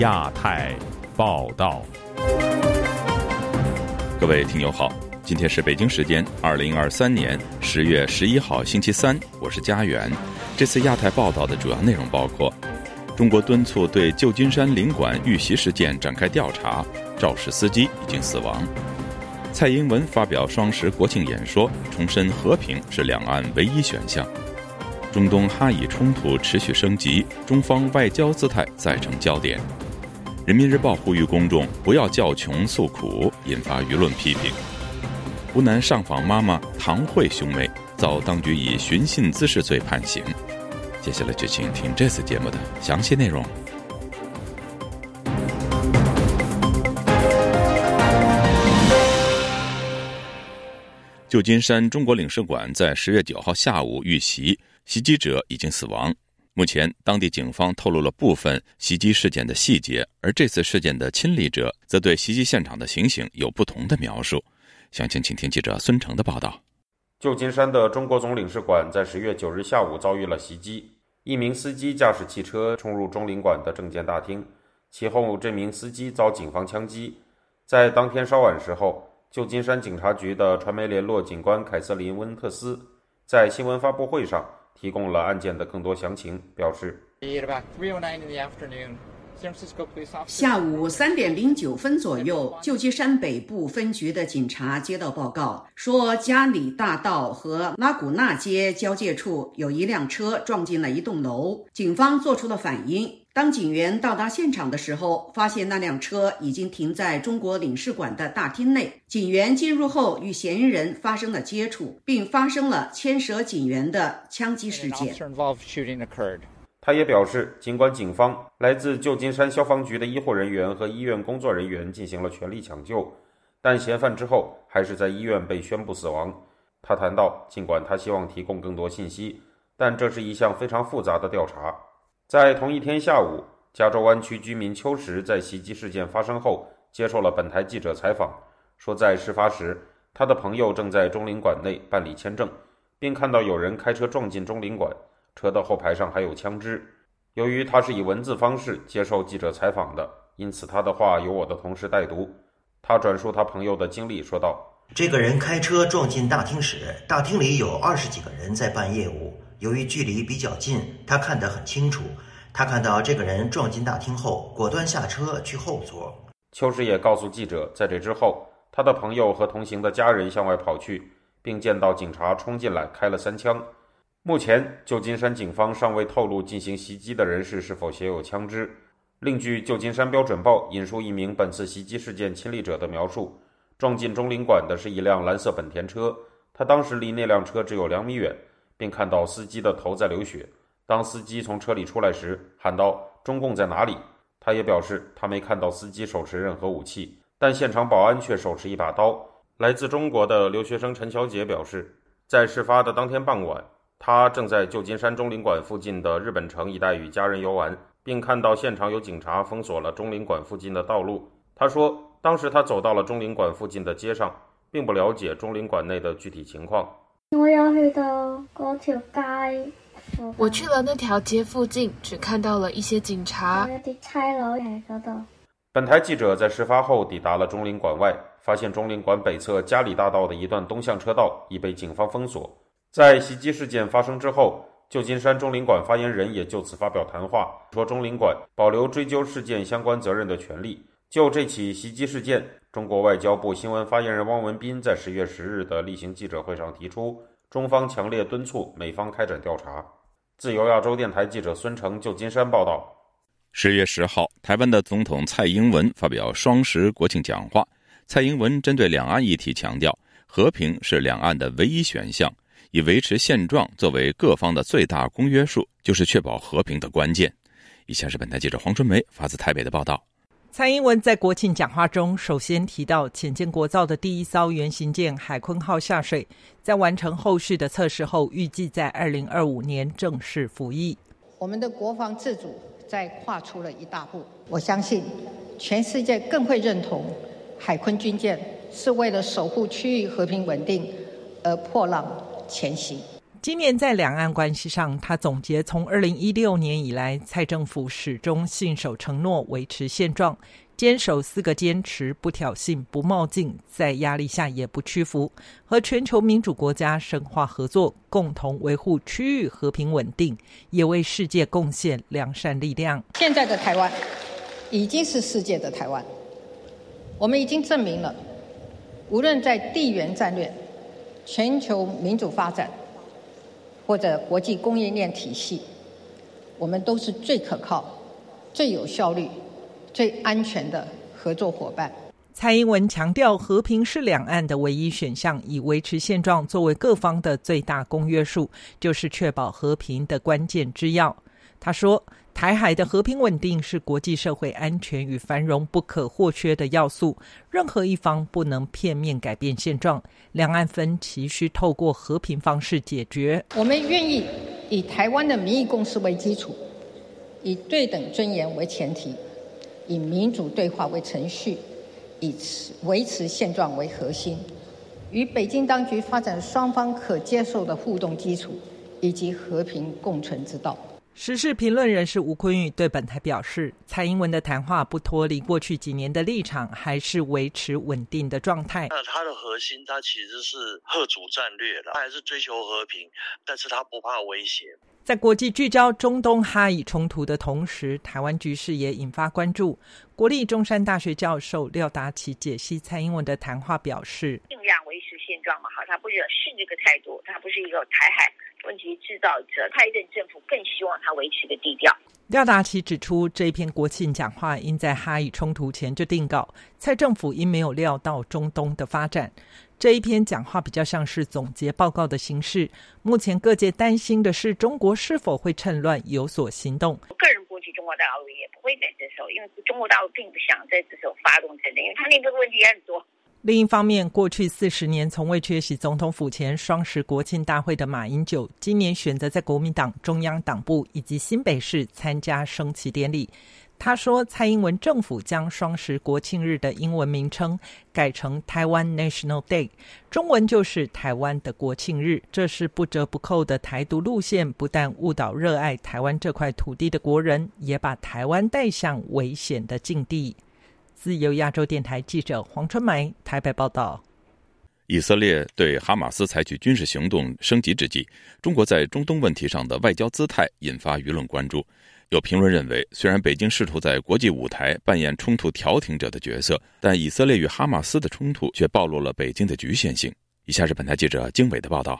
亚太报道，各位听友好，今天是北京时间二零二三年十月十一号星期三，我是家园。这次亚太报道的主要内容包括：中国敦促对旧金山领馆遇袭事件展开调查，肇事司机已经死亡；蔡英文发表双十国庆演说，重申和平是两岸唯一选项。中东哈以冲突持续升级，中方外交姿态再成焦点。人民日报呼吁公众不要叫穷诉苦，引发舆论批评。湖南上访妈妈唐慧兄妹遭当局以寻衅滋事罪判刑。接下来就请听这次节目的详细内容。旧金山中国领事馆在十月九号下午遇袭。袭击者已经死亡。目前，当地警方透露了部分袭击事件的细节，而这次事件的亲历者则对袭击现场的情形有不同的描述。详情，请听记者孙成的报道。旧金山的中国总领事馆在十月九日下午遭遇了袭击，一名司机驾驶汽车冲入中领馆的证件大厅，其后这名司机遭警方枪击。在当天稍晚时候，旧金山警察局的传媒联络警官凯瑟琳·温特斯在新闻发布会上。提供了案件的更多详情，表示。下午三点零九分左右，旧金山北部分局的警察接到报告，说加里大道和拉古纳街交界处有一辆车撞进了一栋楼，警方做出了反应。当警员到达现场的时候，发现那辆车已经停在中国领事馆的大厅内。警员进入后，与嫌疑人发生了接触，并发生了牵涉警员的枪击事件。他也表示，尽管警方、来自旧金山消防局的医护人员和医院工作人员进行了全力抢救，但嫌犯之后还是在医院被宣布死亡。他谈到，尽管他希望提供更多信息，但这是一项非常复杂的调查。在同一天下午，加州湾区居民邱石在袭击事件发生后接受了本台记者采访，说在事发时，他的朋友正在中领馆内办理签证，并看到有人开车撞进中领馆。车的后排上还有枪支。由于他是以文字方式接受记者采访的，因此他的话由我的同事代读。他转述他朋友的经历，说道：“这个人开车撞进大厅时，大厅里有二十几个人在办业务。由于距离比较近，他看得很清楚。他看到这个人撞进大厅后，果断下车去后座。”邱师也告诉记者，在这之后，他的朋友和同行的家人向外跑去，并见到警察冲进来开了三枪。目前，旧金山警方尚未透露进行袭击的人士是否携有枪支。另据《旧金山标准报》引述一名本次袭击事件亲历者的描述，撞进中领馆的是一辆蓝色本田车，他当时离那辆车只有两米远，并看到司机的头在流血。当司机从车里出来时，喊道：“中共在哪里？”他也表示他没看到司机手持任何武器，但现场保安却手持一把刀。来自中国的留学生陈小姐表示，在事发的当天傍晚。他正在旧金山中领馆附近的日本城一带与家人游玩，并看到现场有警察封锁了中领馆附近的道路。他说，当时他走到了中领馆附近的街上，并不了解中领馆内的具体情况。我要去到嗰条街，我去了那条街附近，只看到了一些警察。本台记者在事发后抵达了中领馆外，发现中领馆北侧嘉里大道的一段东向车道已被警方封锁。在袭击事件发生之后，旧金山中领馆发言人也就此发表谈话，说中领馆保留追究事件相关责任的权利。就这起袭击事件，中国外交部新闻发言人汪文斌在十月十日的例行记者会上提出，中方强烈敦促美方开展调查。自由亚洲电台记者孙成，旧金山报道。十月十号，台湾的总统蔡英文发表双十国庆讲话，蔡英文针对两岸议题强调，和平是两岸的唯一选项。以维持现状作为各方的最大公约数，就是确保和平的关键。以下是本台记者黄春梅发自台北的报道。蔡英文在国庆讲话中，首先提到浅建国造的第一艘原型舰“海鲲号”下水，在完成后续的测试后，预计在二零二五年正式服役。我们的国防自主在跨出了一大步，我相信全世界更会认同海鲲军舰是为了守护区域和平稳定而破浪。前行。今年在两岸关系上，他总结从二零一六年以来，蔡政府始终信守承诺，维持现状，坚守四个坚持：不挑衅、不冒进，在压力下也不屈服，和全球民主国家深化合作，共同维护区域和平稳定，也为世界贡献良善力量。现在的台湾已经是世界的台湾，我们已经证明了，无论在地缘战略、全球民主发展。或者国际供应链体系，我们都是最可靠、最有效率、最安全的合作伙伴。蔡英文强调，和平是两岸的唯一选项，以维持现状作为各方的最大公约数，就是确保和平的关键之要。他说。台海的和平稳定是国际社会安全与繁荣不可或缺的要素，任何一方不能片面改变现状。两岸分歧需透过和平方式解决。我们愿意以台湾的民意共识为基础，以对等尊严为前提，以民主对话为程序，以维持现状为核心，与北京当局发展双方可接受的互动基础，以及和平共存之道。时事评论人士吴坤玉对本台表示，蔡英文的谈话不脱离过去几年的立场，还是维持稳定的状态。那它的核心，它其实是贺主战略的，它还是追求和平，但是它不怕威胁。在国际聚焦中东哈以冲突的同时，台湾局势也引发关注。国立中山大学教授廖达奇解析蔡英文的谈话表示：尽量维持现状嘛，好，他不惹事这个态度，他不是一个台海。问题制造者，蔡英文政府更希望他维持个低调。廖达奇指出，这一篇国庆讲话应在哈以冲突前就定稿，蔡政府因没有料到中东的发展，这一篇讲话比较像是总结报告的形式。目前各界担心的是，中国是否会趁乱有所行动？我个人估计，中国大陆也不会在这时候，因为中国大陆并不想在这时候发动战争，因为他那个问题也很多。另一方面，过去四十年从未缺席总统府前双十国庆大会的马英九，今年选择在国民党中央党部以及新北市参加升旗典礼。他说，蔡英文政府将双十国庆日的英文名称改成台湾 National Day，中文就是台湾的国庆日。这是不折不扣的台独路线，不但误导热爱台湾这块土地的国人，也把台湾带向危险的境地。自由亚洲电台记者黄春梅台北报道：以色列对哈马斯采取军事行动升级之际，中国在中东问题上的外交姿态引发舆论关注。有评论认为，虽然北京试图在国际舞台扮演冲突调停者的角色，但以色列与哈马斯的冲突却暴露了北京的局限性。以下是本台记者经纬的报道。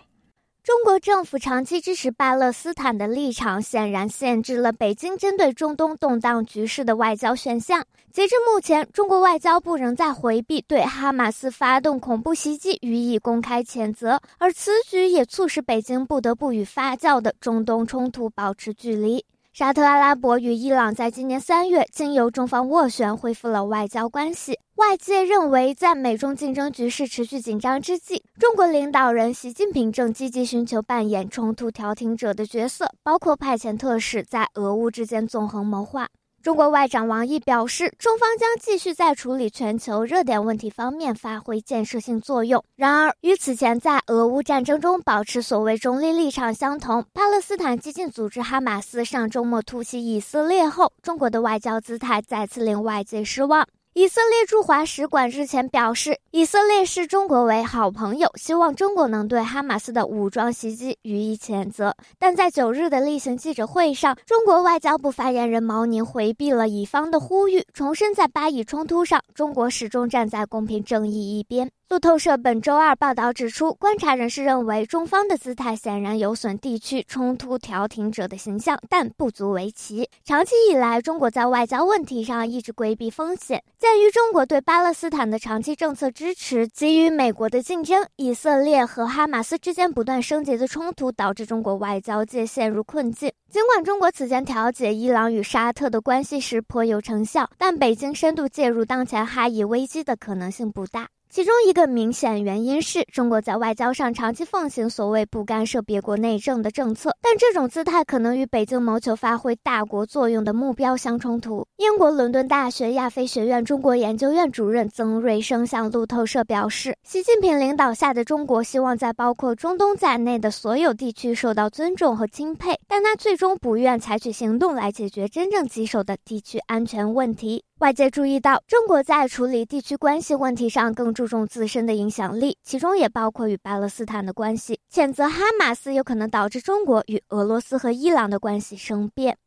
中国政府长期支持巴勒斯坦的立场，显然限制了北京针对中东动荡局势的外交选项。截至目前，中国外交部仍在回避对哈马斯发动恐怖袭击予以公开谴责，而此举也促使北京不得不与发酵的中东冲突保持距离。沙特阿拉伯与伊朗在今年三月经由中方斡旋恢复了外交关系。外界认为，在美中竞争局势持续紧张之际，中国领导人习近平正积极寻求扮演冲突调停者的角色，包括派遣特使在俄乌之间纵横谋划。中国外长王毅表示，中方将继续在处理全球热点问题方面发挥建设性作用。然而，与此前在俄乌战争中保持所谓中立立场相同，巴勒斯坦激进组织哈马斯上周末突袭以色列后，中国的外交姿态再次令外界失望。以色列驻华使馆日前表示，以色列视中国为好朋友，希望中国能对哈马斯的武装袭击予以谴责。但在九日的例行记者会上，中国外交部发言人毛宁回避了以方的呼吁，重申在巴以冲突上，中国始终站在公平正义一边。路透社本周二报道指出，观察人士认为，中方的姿态显然有损地区冲突调停者的形象，但不足为奇。长期以来，中国在外交问题上一直规避风险。鉴于中国对巴勒斯坦的长期政策支持，基于美国的竞争，以色列和哈马斯之间不断升级的冲突，导致中国外交界陷入困境。尽管中国此前调解伊朗与沙特的关系时颇有成效，但北京深度介入当前哈以危机的可能性不大。其中一个明显原因是中国在外交上长期奉行所谓不干涉别国内政的政策，但这种姿态可能与北京谋求发挥大国作用的目标相冲突。英国伦敦大学亚非学院中国研究院主任曾瑞生向路透社表示，习近平领导下的中国希望在包括中东在内的所有地区受到尊重和钦佩，但他最终不愿采取行动来解决真正棘手的地区安全问题。外界注意到，中国在处理地区关系问题上更注重自身的影响力，其中也包括与巴勒斯坦的关系。谴责哈马斯有可能导致中国与俄罗斯和伊朗的关系生变。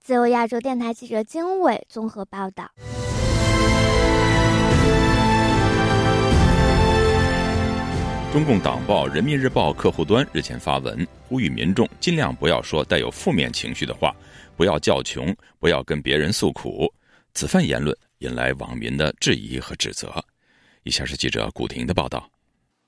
自由亚洲电台记者金伟综合报道。中共党报《人民日报》客户端日前发文，呼吁民众尽量不要说带有负面情绪的话，不要叫穷，不要跟别人诉苦。此番言论引来网民的质疑和指责。以下是记者古婷的报道：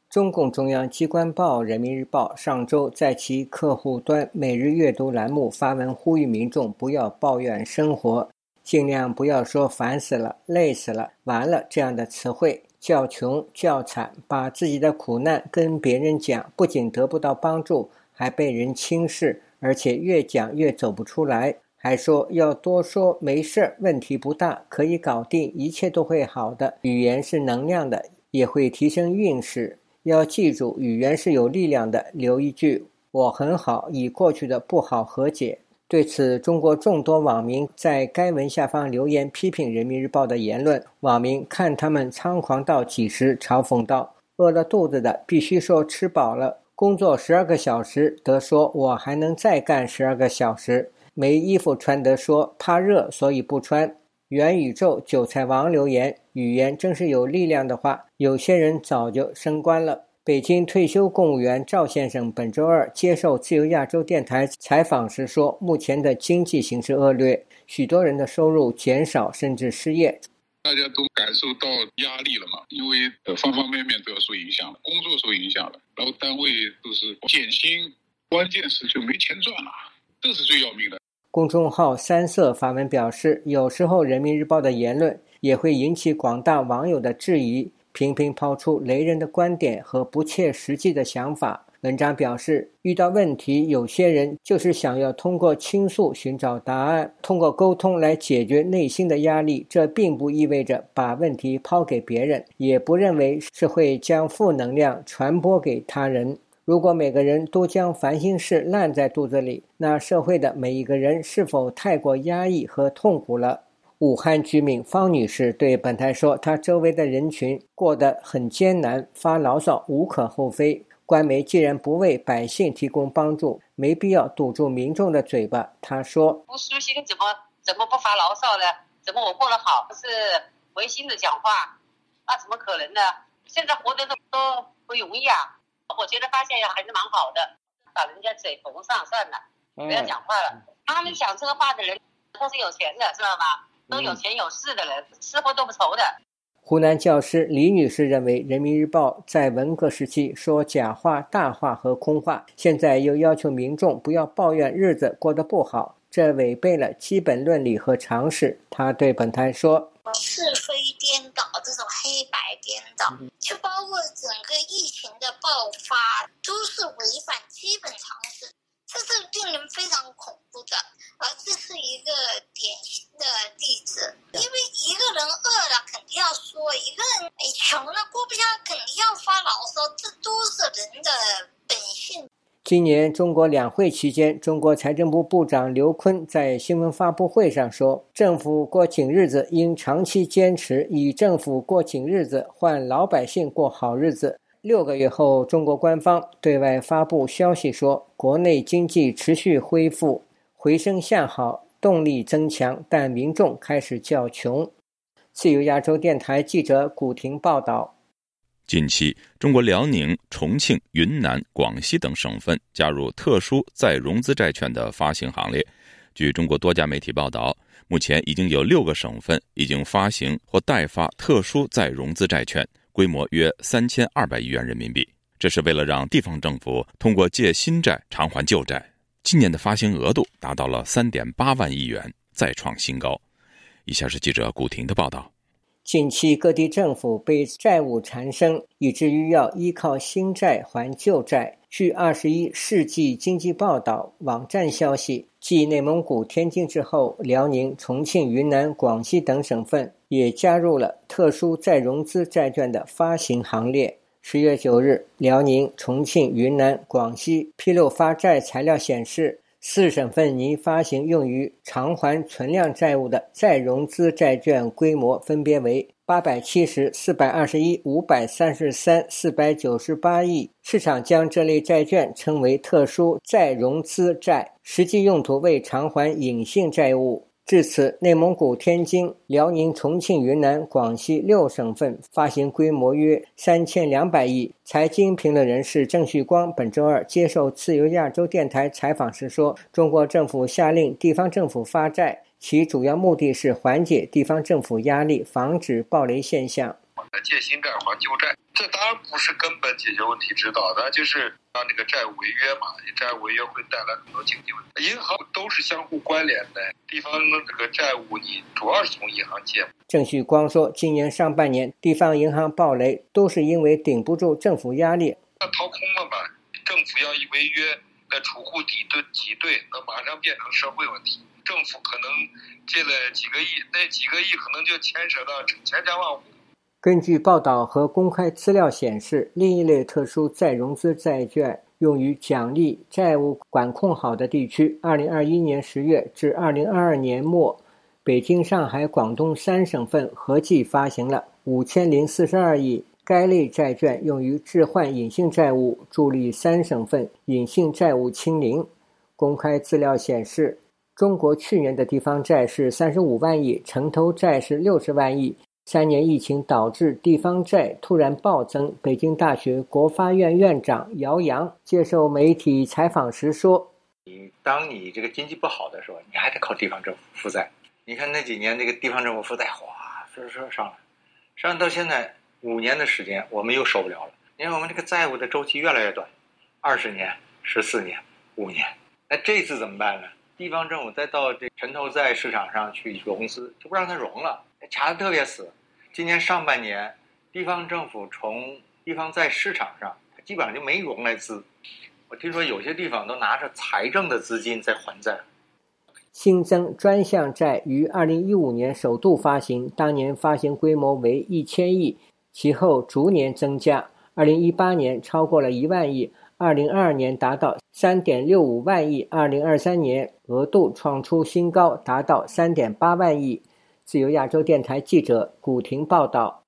中共中央机关报《人民日报》上周在其客户端每日阅读栏目发文，呼吁民众不要抱怨生活，尽量不要说“烦死了”“累死了”“完了”这样的词汇，叫穷叫惨，把自己的苦难跟别人讲，不仅得不到帮助，还被人轻视，而且越讲越走不出来。还说要多说没事儿，问题不大，可以搞定，一切都会好的。语言是能量的，也会提升运势。要记住，语言是有力量的。留一句：“我很好，与过去的不好和解。”对此，中国众多网民在该文下方留言批评人民日报的言论。网民看他们猖狂到几时，嘲讽道：“饿了肚子的必须说吃饱了，工作十二个小时得说我还能再干十二个小时。”没衣服穿的说怕热，所以不穿。元宇宙韭菜王留言：语言真是有力量的话，有些人早就升官了。北京退休公务员赵先生本周二接受自由亚洲电台采访时说：“目前的经济形势恶劣，许多人的收入减少，甚至失业。大家都感受到压力了嘛？因为方方面面都要受影响了，工作受影响了，然后单位都是减薪，关键是就没钱赚了，这是最要命的。”公众号三色发文表示，有时候人民日报的言论也会引起广大网友的质疑，频频抛出雷人的观点和不切实际的想法。文章表示，遇到问题，有些人就是想要通过倾诉寻找答案，通过沟通来解决内心的压力。这并不意味着把问题抛给别人，也不认为是会将负能量传播给他人。如果每个人都将烦心事烂在肚子里，那社会的每一个人是否太过压抑和痛苦了？武汉居民方女士对本台说：“她周围的人群过得很艰难，发牢骚无可厚非。官媒既然不为百姓提供帮助，没必要堵住民众的嘴巴。”她说：“不舒心怎么怎么不发牢骚呢？怎么我过得好不是违心的讲话？那怎么可能呢？现在活得都都不容易啊！”我觉得发现还是蛮好的，把人家嘴缝上算了，不要讲话了。他们讲这个话的人都是有钱的，知道吗？都有钱有势的人，吃喝都不愁的。湖南教师李女士认为，《人民日报》在文革时期说假话、大话和空话，现在又要求民众不要抱怨日子过得不好，这违背了基本伦理和常识。她对本台说。是非颠倒，这种黑白颠倒，就包括整个疫情的爆发，都是违反基本常识，这是令人非常恐怖的。而这是一个典型的例子，因为一个人饿了肯定要说，一个人穷了过不下肯定要发牢骚，这都是人的本性。今年中国两会期间，中国财政部部长刘昆在新闻发布会上说：“政府过紧日子应长期坚持以政府过紧日子换老百姓过好日子。”六个月后，中国官方对外发布消息说，国内经济持续恢复，回升向好，动力增强，但民众开始较穷。自由亚洲电台记者古婷报道。近期，中国辽宁、重庆、云南、广西等省份加入特殊再融资债券的发行行列。据中国多家媒体报道，目前已经有六个省份已经发行或代发特殊再融资债券，规模约三千二百亿元人民币。这是为了让地方政府通过借新债偿还旧债。今年的发行额度达到了三点八万亿元，再创新高。以下是记者古婷的报道。近期各地政府被债务缠身，以至于要依靠新债还旧债。据《二十一世纪经济报道》网站消息，继内蒙古、天津之后，辽宁、重庆、云南、广西等省份也加入了特殊再融资债券的发行行列。十月九日，辽宁、重庆、云南、广西披露发债材料显示。四省份拟发行用于偿还存量债务的再融资债券规模分别为八百七十、四百二十一、五百三十三、四百九十八亿。市场将这类债券称为特殊再融资债，实际用途为偿还隐性债务。至此，内蒙古、天津、辽宁、重庆、云南、广西六省份发行规模约三千两百亿。财经评论人士郑旭光本周二接受自由亚洲电台采访时说：“中国政府下令地方政府发债，其主要目的是缓解地方政府压力，防止暴雷现象。”借新债还旧债，这当然不是根本解决问题之道，那就是让这个债务违约嘛。债务违约会带来很多经济问题。银行都是相互关联的，地方这个债务你主要是从银行借。郑旭光说，今年上半年地方银行暴雷都是因为顶不住政府压力。那掏空了嘛？政府要一违约，那储户抵兑挤兑，那马上变成社会问题。政府可能借了几个亿，那几个亿可能就牵扯到千家万户。根据报道和公开资料显示，另一类特殊再融资债券用于奖励债务管控好的地区。二零二一年十月至二零二二年末，北京、上海、广东三省份合计发行了五千零四十二亿该类债券，用于置换隐性债务，助力三省份隐性债务清零。公开资料显示，中国去年的地方债是三十五万亿，城投债是六十万亿。三年疫情导致地方债突然暴增。北京大学国发院院长姚洋接受媒体采访时说：“你当你这个经济不好的时候，你还得靠地方政府负债。你看那几年这个地方政府负债哗唰唰上来，上到现在五年的时间，我们又受不了了。你看我们这个债务的周期越来越短，二十年、十四年、五年。那这次怎么办呢？地方政府再到这城投债市场上去融资，就不让它融了。”查的特别死，今年上半年，地方政府从地方债市场上它基本上就没融来资。我听说有些地方都拿着财政的资金在还债。新增专项债于二零一五年首度发行，当年发行规模为一千亿，其后逐年增加。二零一八年超过了一万亿，二零二二年达到三点六五万亿，二零二三年额度创出新高，达到三点八万亿。自由亚洲电台记者古婷报道：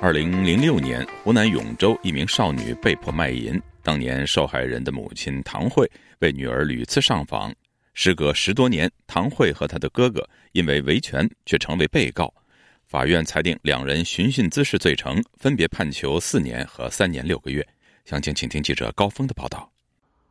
二零零六年，湖南永州一名少女被迫卖淫，当年受害人的母亲唐慧为女儿屡次上访。时隔十多年，唐慧和她的哥哥因为维权却成为被告。法院裁定两人寻衅滋事罪成，分别判囚四年和三年六个月。详情，请听记者高峰的报道。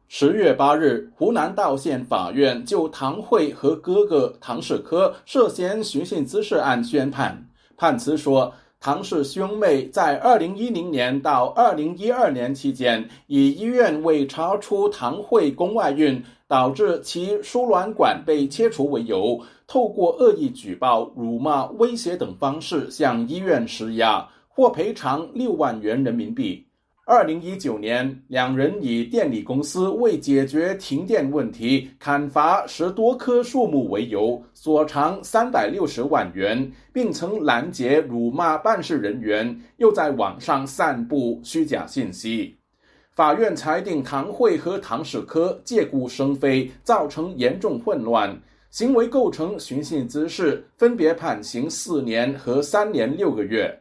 十月八日，湖南道县法院就唐慧和哥哥唐世科涉嫌寻衅滋事案宣判，判词说，唐氏兄妹在二零一零年到二零一二年期间，以医院未查出唐慧宫外孕，导致其输卵管被切除为由。透过恶意举报、辱骂、威胁等方式向医院施压，获赔偿六万元人民币。二零一九年，两人以电力公司为解决停电问题砍伐十多棵树木为由，索偿三百六十万元，并曾拦截、辱骂办事人员，又在网上散布虚假信息。法院裁定唐慧和唐世科借故生非，造成严重混乱。行为构成寻衅滋事，分别判刑四年和三年六个月。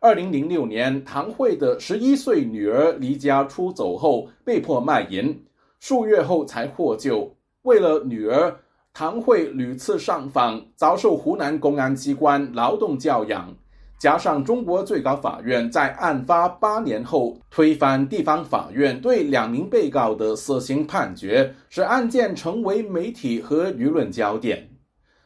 二零零六年，唐慧的十一岁女儿离家出走后，被迫卖淫，数月后才获救。为了女儿，唐慧屡次上访，遭受湖南公安机关劳动教养。加上中国最高法院在案发八年后推翻地方法院对两名被告的死刑判决，使案件成为媒体和舆论焦点。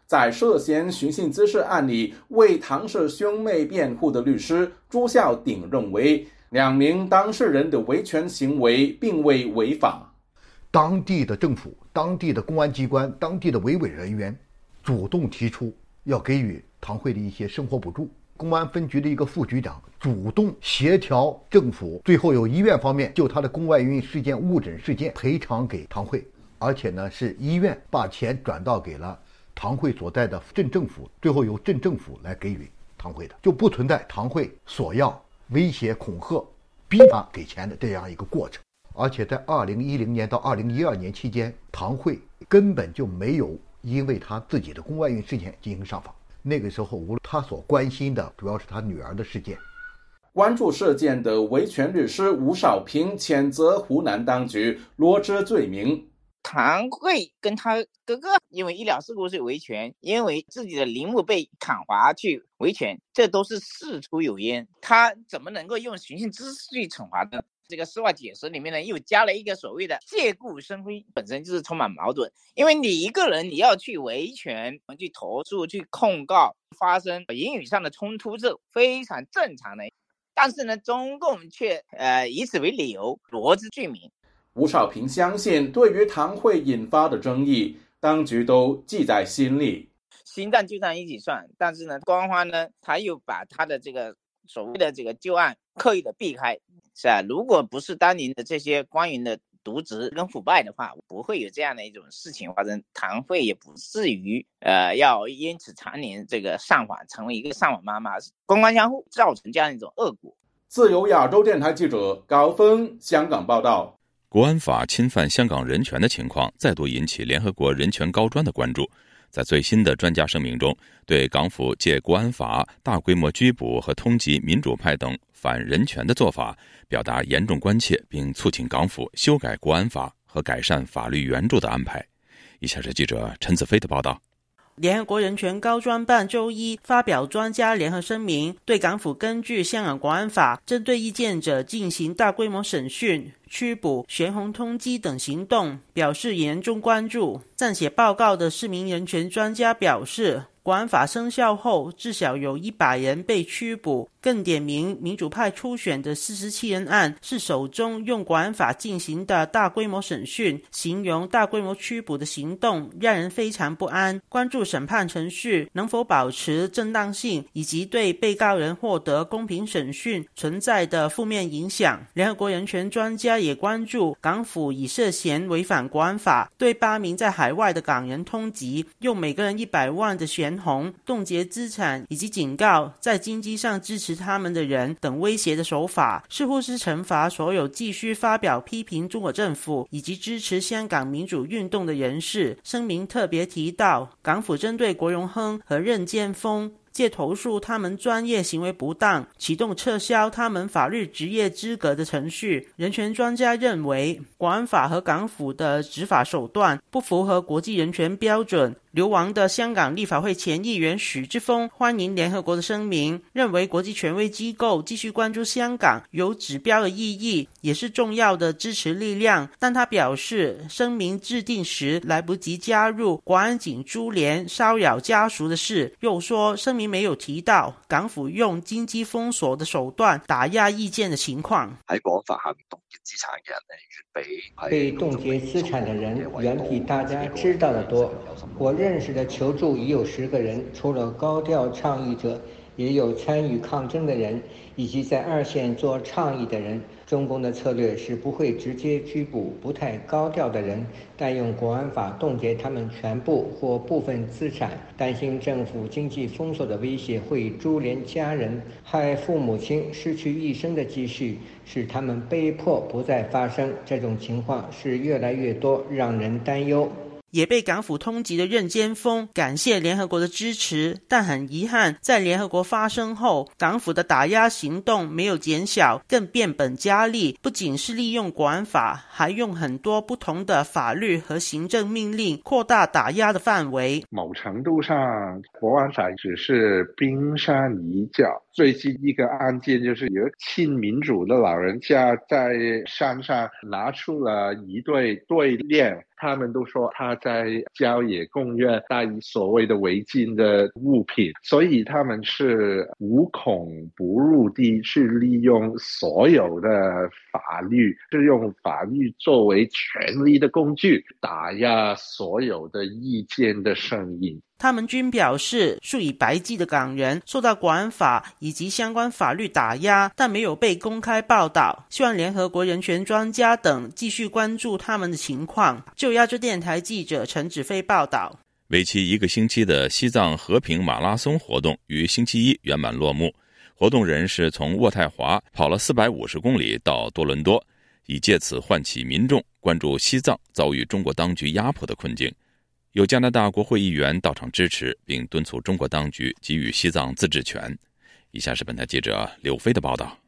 在涉嫌寻衅滋事案里，为唐氏兄妹辩护的律师朱孝鼎认为，两名当事人的维权行为并未违法。当地的政府、当地的公安机关、当地的维稳人员主动提出要给予唐慧的一些生活补助。公安分局的一个副局长主动协调政府，最后由医院方面就他的宫外孕事件、误诊事件赔偿给唐慧，而且呢是医院把钱转到给了唐慧所在的镇政府，最后由镇政府来给予唐慧的，就不存在唐慧索要、威胁、恐吓、逼他给钱的这样一个过程。而且在二零一零年到二零一二年期间，唐慧根本就没有因为他自己的宫外孕事件进行上访。那个时候，无论他所关心的，主要是他女儿的事件。关注事件的维权律师吴少平谴责湖南当局罗织罪名。唐慧跟他哥哥因为医疗事故去维权，因为自己的陵墓被砍伐去维权，这都是事出有因。他怎么能够用寻衅滋事去惩罚呢？这个司法解释里面呢，又加了一个所谓的借故生非，本身就是充满矛盾。因为你一个人你要去维权、去投诉、去控告，发生言语上的冲突是非常正常的。但是呢，中共却呃以此为理由罗织罪名。吴少平相信，对于堂会引发的争议，当局都记在心里，新账旧账一起算。但是呢，官方呢，他又把他的这个所谓的这个旧案刻意的避开。是啊，如果不是当年的这些官员的渎职跟腐败的话，不会有这样的一种事情发生。唐慧也不至于呃要因此常年这个上访，成为一个上访妈妈，官官相护，造成这样一种恶果。自由亚洲电台记者高峰香港报道：国安法侵犯香港人权的情况再度引起联合国人权高专的关注。在最新的专家声明中，对港府借国安法大规模拘捕和通缉民主派等反人权的做法。表达严重关切，并促请港府修改国安法和改善法律援助的安排。以下是记者陈子飞的报道。联合国人权高专办周一发表专家联合声明，对港府根据香港国安法针对意见者进行大规模审讯、拘捕、悬红通缉等行动表示严重关注。撰写报告的市民人权专家表示。国安法生效后，至少有一百人被拘捕。更点名民主派初选的四十七人案是首宗用国安法进行的大规模审讯，形容大规模拘捕的行动让人非常不安。关注审判程序能否保持正当性，以及对被告人获得公平审讯存在的负面影响。联合国人权专家也关注港府以涉嫌违反国安法对八名在海外的港人通缉，用每个人一百万的悬红冻结资产，以及警告在经济上支持他们的人等威胁的手法，似乎是惩罚所有继续发表批评中国政府以及支持香港民主运动的人士。声明特别提到，港府针对国荣亨和任建锋。借投诉他们专业行为不当，启动撤销他们法律职业资格的程序。人权专家认为，国安法和港府的执法手段不符合国际人权标准。流亡的香港立法会前议员许志峰欢迎联合国的声明，认为国际权威机构继续关注香港有指标的意义，也是重要的支持力量。但他表示，声明制定时来不及加入国安警株连骚扰家属的事，又说声明没有提到港府用经济封锁的手段打压意見的情況。喺國安法下面凍結資產嘅人呢，遠比被冻结资产的人远比大家知道的多。我认识的求助已有十个人，除了高调倡议者，也有参与抗争的人，以及在二线做倡议的人。中共的策略是不会直接拘捕不太高调的人，但用国安法冻结他们全部或部分资产。担心政府经济封锁的威胁会株连家人，害父母亲失去一生的积蓄，使他们被迫不再发生。这种情况是越来越多，让人担忧。也被港府通缉的任堅鋒感謝聯合國的支持，但很遺憾，在聯合國發生後，港府的打壓行動沒有減小，更變本加厲。不僅是利用國安法，還用很多不同的法律和行政命令擴大打壓的範圍。某程度上，國安法只是冰山一角。最近一个案件就是有亲民主的老人家在山上拿出了一对对联。他们都说他在郊野公园带所谓的违禁的物品，所以他们是无孔不入地去利用所有的法律，是用法律作为权力的工具，打压所有的意见的声音。他们均表示，数以百计的港人受到国安法以及相关法律打压，但没有被公开报道。希望联合国人权专家等继续关注他们的情况。就亚洲电台记者陈子飞报道。为期一个星期的西藏和平马拉松活动于星期一圆满落幕。活动人士从渥太华跑了四百五十公里到多伦多，以借此唤起民众关注西藏遭遇中国当局压迫的困境。有加拿大国会议员到场支持，并敦促中国当局给予西藏自治权。以下是本台记者刘飞的报道。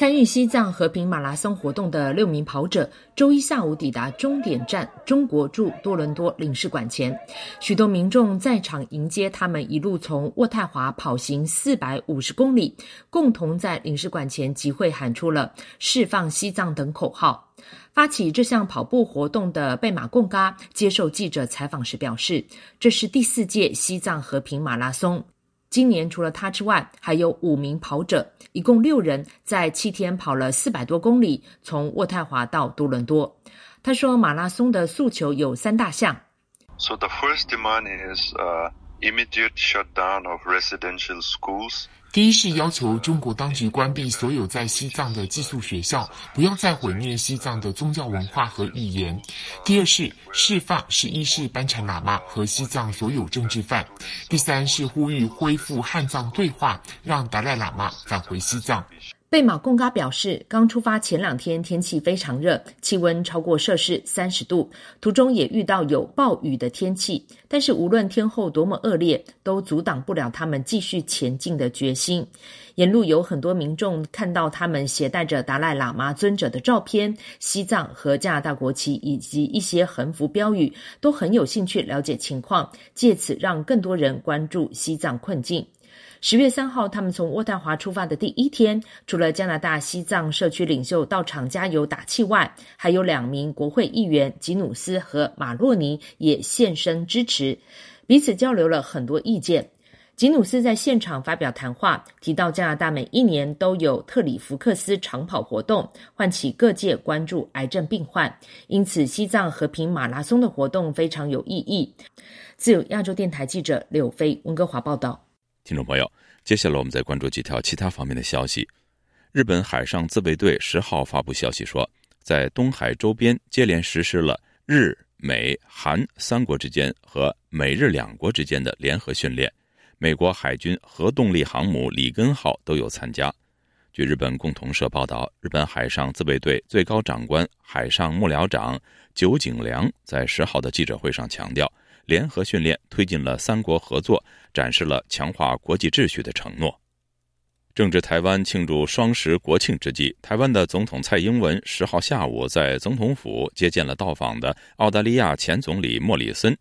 参与西藏和平马拉松活动的六名跑者，周一下午抵达终点站中国驻多伦多领事馆前，许多民众在场迎接他们，一路从渥太华跑行四百五十公里，共同在领事馆前集会，喊出了“释放西藏”等口号。发起这项跑步活动的贝马贡嘎接受记者采访时表示，这是第四届西藏和平马拉松。今年除了他之外，还有五名跑者，一共六人，在七天跑了四百多公里，从渥太华到多伦多。他说，马拉松的诉求有三大项。So the first demand is immediate shutdown of residential schools. 第一是要求中国当局关闭所有在西藏的寄宿学校，不要再毁灭西藏的宗教文化和语言。第二是释放十一世班禅喇嘛和西藏所有政治犯。第三是呼吁恢复汉藏对话，让达赖喇嘛返回西藏。贝马贡嘎表示，刚出发前两天天气非常热，气温超过摄氏三十度，途中也遇到有暴雨的天气。但是无论天候多么恶劣，都阻挡不了他们继续前进的决心。沿路有很多民众看到他们携带着达赖喇嘛尊者的照片、西藏和加拿大国旗以及一些横幅标语，都很有兴趣了解情况，借此让更多人关注西藏困境。十月三号，他们从渥太华出发的第一天，除了加拿大西藏社区领袖到场加油打气外，还有两名国会议员吉努斯和马洛尼也现身支持，彼此交流了很多意见。吉努斯在现场发表谈话，提到加拿大每一年都有特里福克斯长跑活动，唤起各界关注癌症病患，因此西藏和平马拉松的活动非常有意义。自由亚洲电台记者柳飞温哥华报道。听众朋友，接下来我们再关注几条其他方面的消息。日本海上自卫队十号发布消息说，在东海周边接连实施了日、美、韩三国之间和美日两国之间的联合训练。美国海军核动力航母里根号都有参加。据日本共同社报道，日本海上自卫队最高长官海上幕僚长酒井良在十号的记者会上强调。联合训练推进了三国合作，展示了强化国际秩序的承诺。正值台湾庆祝双十国庆之际，台湾的总统蔡英文十号下午在总统府接见了到访的澳大利亚前总理莫里森。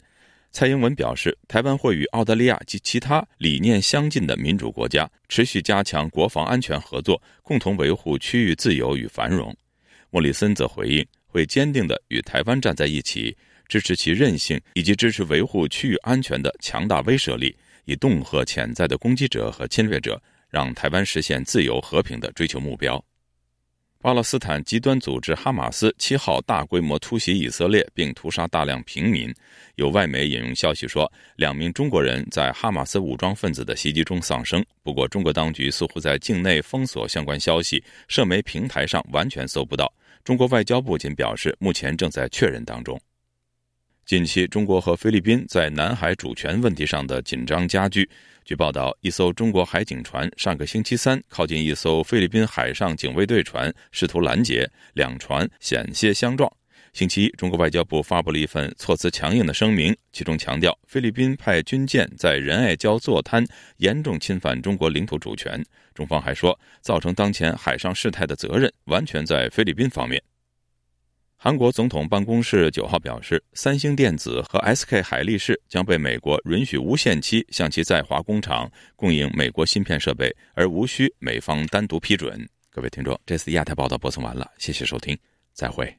蔡英文表示，台湾会与澳大利亚及其他理念相近的民主国家持续加强国防安全合作，共同维护区域自由与繁荣。莫里森则回应，会坚定地与台湾站在一起。支持其韧性，以及支持维护区域安全的强大威慑力，以恫吓潜在的攻击者和侵略者，让台湾实现自由和平的追求目标。巴勒斯坦极端组织哈马斯七号大规模突袭以色列，并屠杀大量平民。有外媒引用消息说，两名中国人在哈马斯武装分子的袭击中丧生。不过，中国当局似乎在境内封锁相关消息，社媒平台上完全搜不到。中国外交部仅表示，目前正在确认当中。近期，中国和菲律宾在南海主权问题上的紧张加剧。据报道，一艘中国海警船上个星期三靠近一艘菲律宾海上警卫队船，试图拦截，两船险些相撞。星期一，中国外交部发布了一份措辞强硬的声明，其中强调菲律宾派军舰在仁爱礁坐滩，严重侵犯中国领土主权。中方还说，造成当前海上事态的责任完全在菲律宾方面。韩国总统办公室九号表示，三星电子和 SK 海力士将被美国允许无限期向其在华工厂供应美国芯片设备，而无需美方单独批准。各位听众，这次亚太报道播送完了，谢谢收听，再会。